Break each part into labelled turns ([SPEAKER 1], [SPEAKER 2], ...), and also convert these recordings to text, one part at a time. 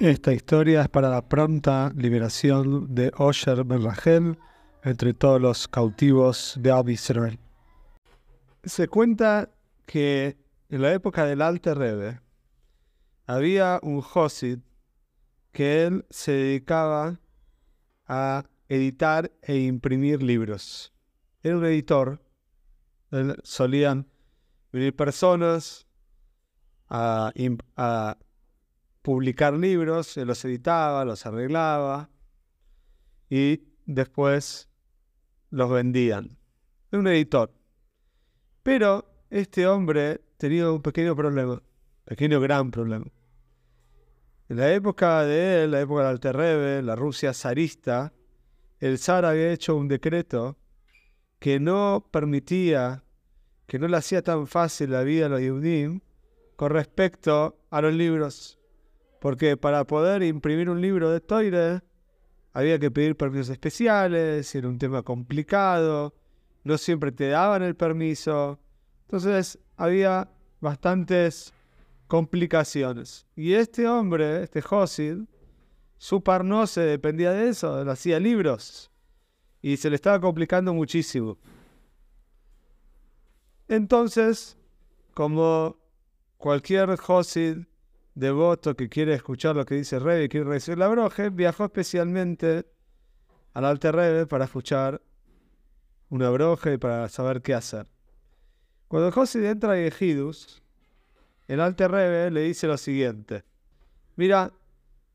[SPEAKER 1] Esta historia es para la pronta liberación de Osher Ben Rachel entre todos los cautivos de Ab Israel. Se cuenta que en la época del Alte Rebbe había un Josid que él se dedicaba a editar e imprimir libros. Era un editor. solían venir personas a, a publicar libros, él los editaba, los arreglaba y después los vendían. Era un editor. Pero este hombre tenía un pequeño problema, pequeño gran problema. En la época de él, la época del Alterrebe, la Rusia zarista, el zar había hecho un decreto que no permitía, que no le hacía tan fácil la vida a los Yehudim con respecto a los libros. Porque para poder imprimir un libro de Toire había que pedir permisos especiales, era un tema complicado, no siempre te daban el permiso. Entonces había bastantes complicaciones. Y este hombre, este Josid, su se dependía de eso, él hacía libros. Y se le estaba complicando muchísimo. Entonces, como cualquier Josid devoto que quiere escuchar lo que dice Rebe y quiere recibir la broje, viajó especialmente al Alter Rebe para escuchar una broje y para saber qué hacer. Cuando José entra a Ejidus, el Alter Rebe le dice lo siguiente: Mira,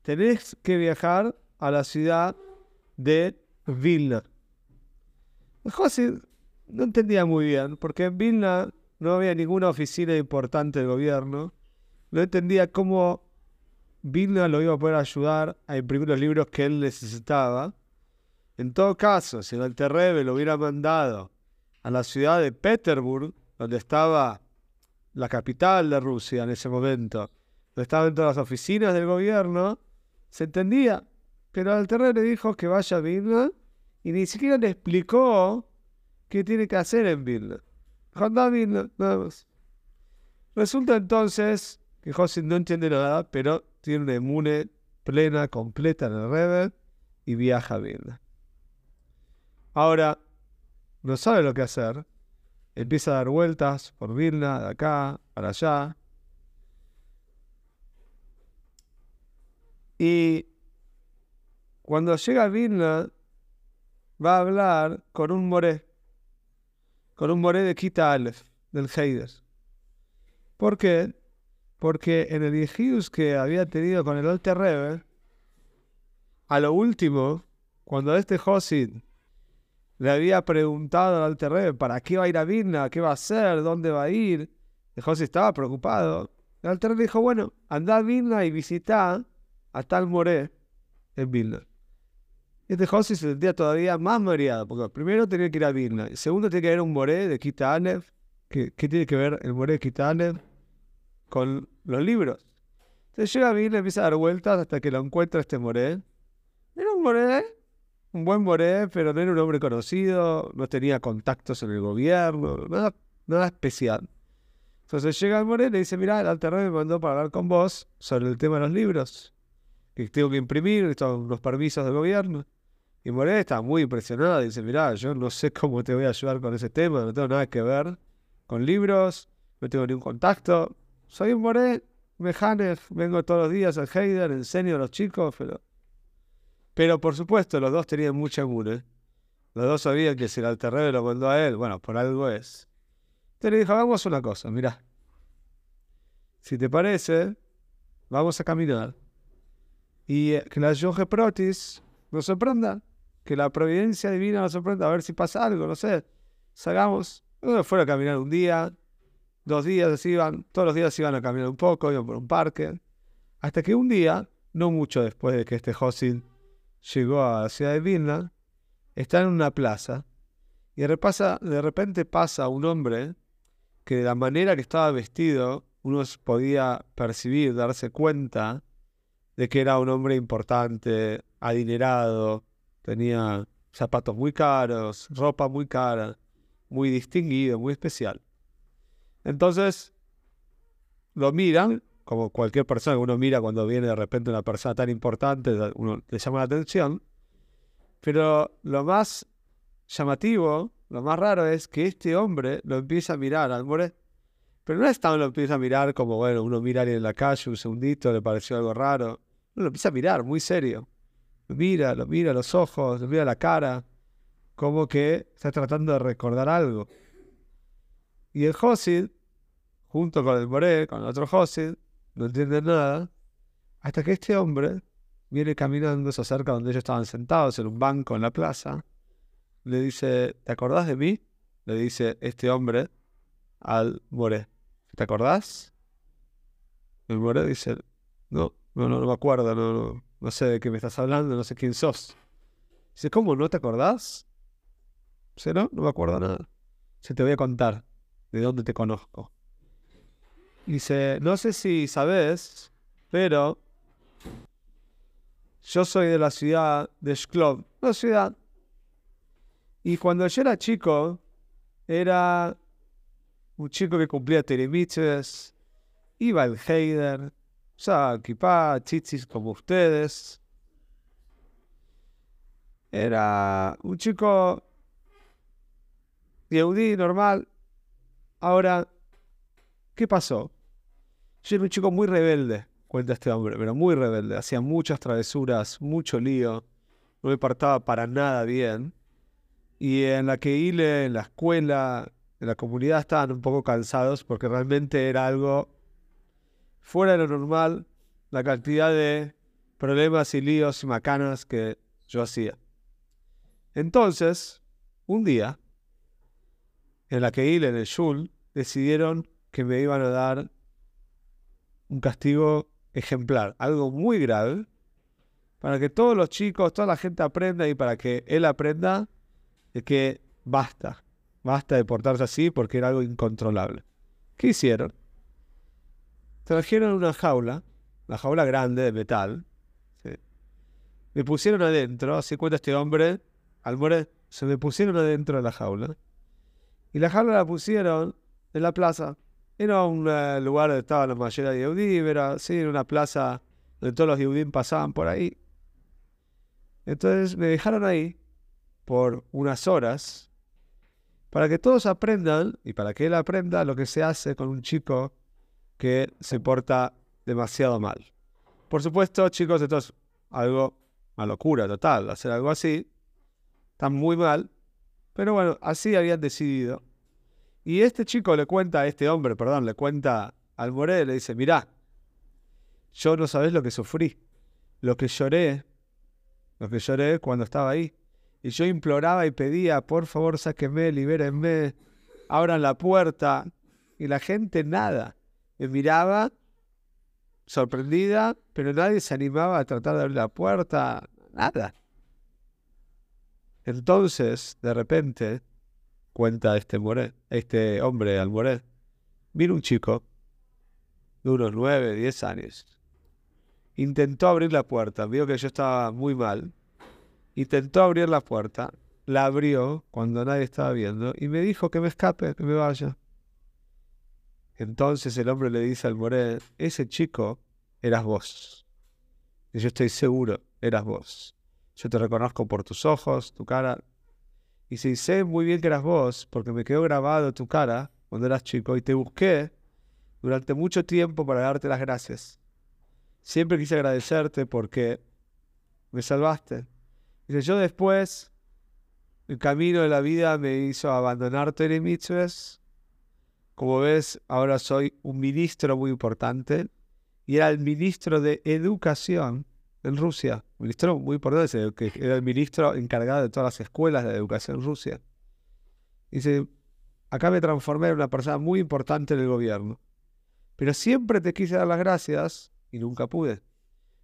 [SPEAKER 1] tenés que viajar a la ciudad de Vilna. José no entendía muy bien, porque en Vilna no había ninguna oficina importante del gobierno no entendía cómo Vilna lo iba a poder ayudar a imprimir los libros que él necesitaba. En todo caso, si el Alterrebe lo hubiera mandado a la ciudad de Petersburg, donde estaba la capital de Rusia en ese momento, donde estaban todas las oficinas del gobierno, se entendía. Pero el Alterrebe le dijo que vaya a Vilna y ni siquiera le explicó qué tiene que hacer en Vilna. Anda a Vilna, nada más. Resulta entonces que José no entiende nada, pero tiene una emune plena, completa en el Rebbe y viaja a Vilna. Ahora, no sabe lo que hacer. Empieza a dar vueltas por Vilna, de acá, para allá. Y cuando llega a Vilna, va a hablar con un moré, con un moré de Kita Aleph, del Heider. ¿Por qué? Porque en el Yehidus que había tenido con el Alter Rebbe, a lo último, cuando este Josid le había preguntado al Alter Rebbe para qué va a ir a Vilna, qué va a hacer, dónde va a ir, el estaba preocupado. El Alter Rebbe dijo, bueno, anda a Vilna y visita a tal Moré en Vilna. Este Josid se sentía todavía más mareado, porque primero tenía que ir a Vilna, y segundo tenía que ir a un Moré de Kita. ¿Qué, tiene que ver el Moré de Kita con los libros. Entonces llega y le empieza a dar vueltas hasta que lo encuentra este Moré. Era un Moré, un buen Moré, pero no era un hombre conocido, no tenía contactos en el gobierno, nada, nada especial. Entonces llega el Moré y le dice, mira, el Alter me mandó para hablar con vos sobre el tema de los libros, que tengo que imprimir, estos los permisos del gobierno. Y Moré está muy impresionado, dice, mira, yo no sé cómo te voy a ayudar con ese tema, no tengo nada que ver con libros, no tengo ningún contacto, soy un moré, mejane, vengo todos los días al Heider, enseño a los chicos, pero... Pero por supuesto, los dos tenían mucha mure. Los dos sabían que si el alterrebe lo mandó a él, bueno, por algo es. Entonces le dijo, hagamos una cosa, mira. Si te parece, vamos a caminar. Y eh, que la Yoge Protis nos sorprenda. Que la providencia divina nos sorprenda. A ver si pasa algo, no sé. Salgamos. Uno fuera a caminar un día, dos días iban, todos los días iban a caminar un poco, iban por un parque, hasta que un día, no mucho después de que este Josid llegó a la ciudad de Vilna, está en una plaza y de, de repente pasa un hombre que de la manera que estaba vestido uno podía percibir, darse cuenta de que era un hombre importante, adinerado, tenía zapatos muy caros, ropa muy cara, muy distinguido, muy especial. Entonces lo miran como cualquier persona que uno mira cuando viene de repente una persona tan importante, uno le llama la atención. Pero lo más llamativo, lo más raro es que este hombre lo empieza a mirar al more. Pero no es tan lo empieza a mirar como, bueno, uno mira a alguien en la calle un segundito, le pareció algo raro. Uno lo empieza a mirar, muy serio. Lo mira, lo mira los ojos, lo mira la cara, como que está tratando de recordar algo. Y el Josid, junto con el Moré, con el otro Josid, no entiende nada, hasta que este hombre viene caminando, se acerca donde ellos estaban sentados en un banco en la plaza, le dice, ¿te acordás de mí? Le dice este hombre al Moré. ¿Te acordás? El Moré dice, no, no, no, me acuerdo, no, no, sé de qué me estás hablando, no sé quién sos. Dice, ¿cómo no te acordás? Dice, no, no me acuerdo nada. Se te voy a contar de dónde te conozco. Dice, no sé si sabes, pero yo soy de la ciudad de Shklov, una ciudad. Y cuando yo era chico, era un chico que cumplía teremiches, iba al Heider, usaba kipá, chichis como ustedes. Era un chico Yehudi normal. Ahora, ¿qué pasó? Yo era un chico muy rebelde, cuenta este hombre, pero muy rebelde. Hacía muchas travesuras, mucho lío. No me partaba para nada bien. Y en la que Ile, en la escuela, en la comunidad estaban un poco cansados porque realmente era algo fuera de lo normal la cantidad de problemas y líos y macanas que yo hacía. Entonces, un día, en la que Ile, en el Shul, decidieron que me iban a dar un castigo ejemplar, algo muy grave, para que todos los chicos, toda la gente aprenda y para que él aprenda de que basta, basta de portarse así porque era algo incontrolable. ¿Qué hicieron? Trajeron una jaula, una jaula grande de metal, me pusieron adentro, así cuenta este hombre, al morir, se me pusieron adentro de la jaula, y la jaula la pusieron en la plaza, era un eh, lugar donde estaba la mayoría de Yehudim, era sí, una plaza donde todos los Yehudim pasaban por ahí. Entonces me dejaron ahí por unas horas para que todos aprendan y para que él aprenda lo que se hace con un chico que se porta demasiado mal. Por supuesto, chicos, esto es algo, una locura total, hacer algo así. Está muy mal, pero bueno, así habían decidido. Y este chico le cuenta a este hombre, perdón, le cuenta al Moré, le dice, mirá, yo no sabés lo que sufrí, lo que lloré, lo que lloré cuando estaba ahí. Y yo imploraba y pedía, por favor, sáquenme, libérenme, abran la puerta. Y la gente nada. Me miraba sorprendida, pero nadie se animaba a tratar de abrir la puerta, nada. Entonces, de repente, cuenta este, este hombre al vino un chico de unos nueve, diez años. Intentó abrir la puerta, vio que yo estaba muy mal. Intentó abrir la puerta, la abrió cuando nadie estaba viendo y me dijo que me escape, que me vaya. Entonces el hombre le dice al Moré, ese chico eras vos. Y yo estoy seguro, eras vos. Yo te reconozco por tus ojos, tu cara, y si sé muy bien que eras vos, porque me quedó grabado tu cara cuando eras chico y te busqué durante mucho tiempo para darte las gracias. Siempre quise agradecerte porque me salvaste. Dice, yo después, el camino de la vida me hizo abandonar Teremitzves. Como ves, ahora soy un ministro muy importante y era el ministro de educación en Rusia. Ministro muy importante, que era el ministro encargado de todas las escuelas de educación en Rusia. Dice, acá me transformé en una persona muy importante en el gobierno. Pero siempre te quise dar las gracias y nunca pude.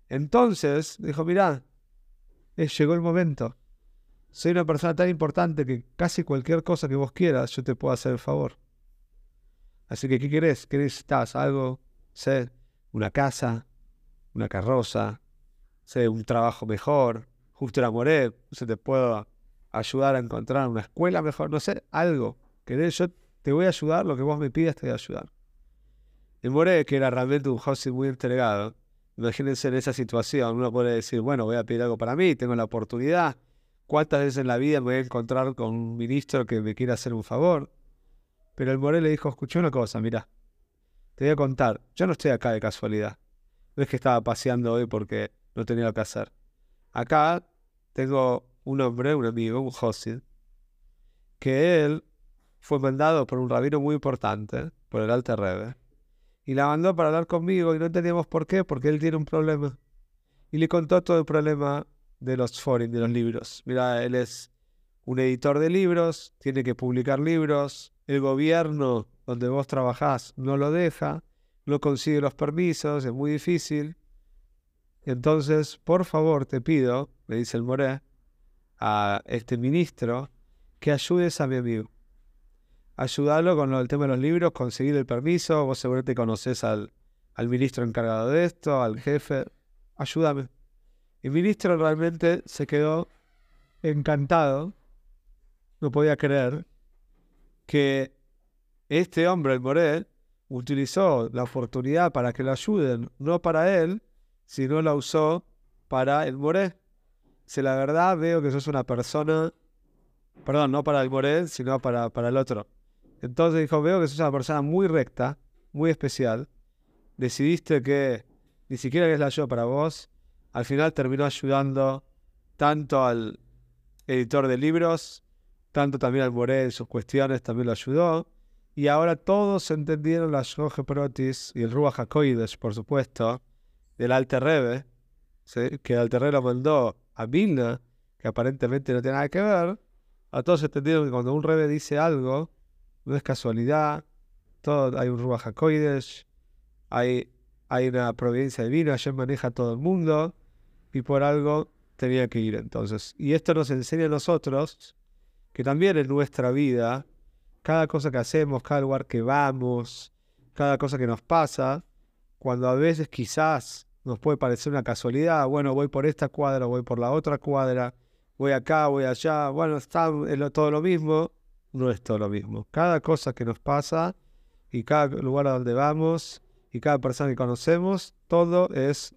[SPEAKER 1] Entonces dijo, mirá, llegó el momento. Soy una persona tan importante que casi cualquier cosa que vos quieras, yo te puedo hacer el favor. Así que, ¿qué querés? ¿Qué necesitas? ¿Algo? Sé, una casa, una carroza, sé, un trabajo mejor, justo enamoré, se te puedo ayudar a encontrar una escuela mejor, no sé, algo. que Yo te voy a ayudar, lo que vos me pidas te voy a ayudar. El More, que era realmente un José muy entregado, imagínense en esa situación, uno puede decir, bueno, voy a pedir algo para mí, tengo la oportunidad. ¿Cuántas veces en la vida me voy a encontrar con un ministro que me quiera hacer un favor? Pero el More le dijo, escuché una cosa, mira, te voy a contar, yo no estoy acá de casualidad. No es que estaba paseando hoy porque no tenía que hacer. Acá tengo un hombre, un amigo, un Josid, que él fue mandado por un rabino muy importante, por el Alter Rebbe, y la mandó para hablar conmigo y no entendíamos por qué, porque él tiene un problema. Y le contó todo el problema de los foreign, de los libros. Mira, él es un editor de libros, tiene que publicar libros, el gobierno donde vos trabajás no lo deja, no consigue los permisos, es muy difícil. Entonces, por favor, te pido, me dice el Moré, a este ministro, que ayudes a mi amigo. Ayudarlo con el tema de los libros, conseguir el permiso. Vos seguramente conoces al, al ministro encargado de esto, al jefe. Ayúdame. El ministro realmente se quedó encantado. No podía creer que este hombre, el Morel, utilizó la oportunidad para que lo ayuden, no para él, sino la usó para el Moré. Si la verdad veo que sos una persona, perdón, no para el Moré, sino para, para el otro. Entonces dijo, veo que sos una persona muy recta, muy especial. Decidiste que ni siquiera es la yo para vos. Al final terminó ayudando tanto al editor de libros, tanto también al Moré en sus cuestiones, también lo ayudó. Y ahora todos entendieron la Shoge Protis y el Ruach HaKoidesh, por supuesto, del Alter Rebbe, que el Alter Rebbe lo mandó a Vilna, que aparentemente no tiene nada que ver. A todos entendieron que cuando un Rebbe dice algo, no es casualidad, todo, hay un Ruach hay, hay una providencia divina, ayer maneja todo el mundo, y por algo tenía que ir entonces. Y esto nos enseña a nosotros que también en nuestra vida, cada cosa que hacemos, cada lugar que vamos, cada cosa que nos pasa, cuando a veces quizás nos puede parecer una casualidad, bueno, voy por esta cuadra, voy por la otra cuadra, voy acá, voy allá, bueno, está todo lo mismo, no es todo lo mismo. Cada cosa que nos pasa y cada lugar a donde vamos y cada persona que conocemos, todo es.